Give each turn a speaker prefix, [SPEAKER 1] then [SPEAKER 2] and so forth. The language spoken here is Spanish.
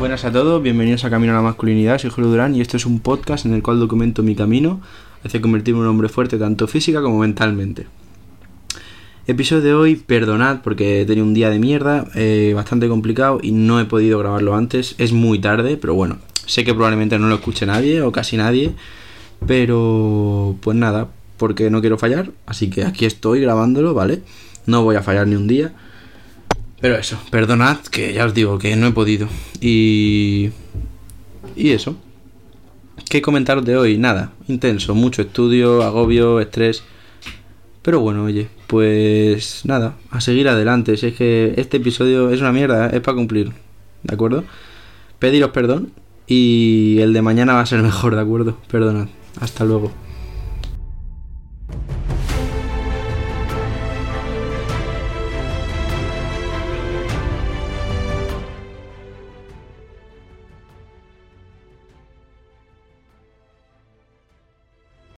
[SPEAKER 1] buenas a todos, bienvenidos a Camino a la Masculinidad, soy Julio Durán y esto es un podcast en el cual documento mi camino hacia convertirme en un hombre fuerte tanto física como mentalmente. Episodio de hoy, perdonad porque he tenido un día de mierda, eh, bastante complicado y no he podido grabarlo antes, es muy tarde, pero bueno, sé que probablemente no lo escuche nadie o casi nadie, pero pues nada, porque no quiero fallar, así que aquí estoy grabándolo, ¿vale? No voy a fallar ni un día. Pero eso, perdonad que ya os digo que no he podido. Y. Y eso. ¿Qué comentaros de hoy? Nada, intenso, mucho estudio, agobio, estrés. Pero bueno, oye, pues nada, a seguir adelante. Si es que este episodio es una mierda, es para cumplir. ¿De acuerdo? Pediros perdón y el de mañana va a ser mejor, ¿de acuerdo? Perdonad. Hasta luego.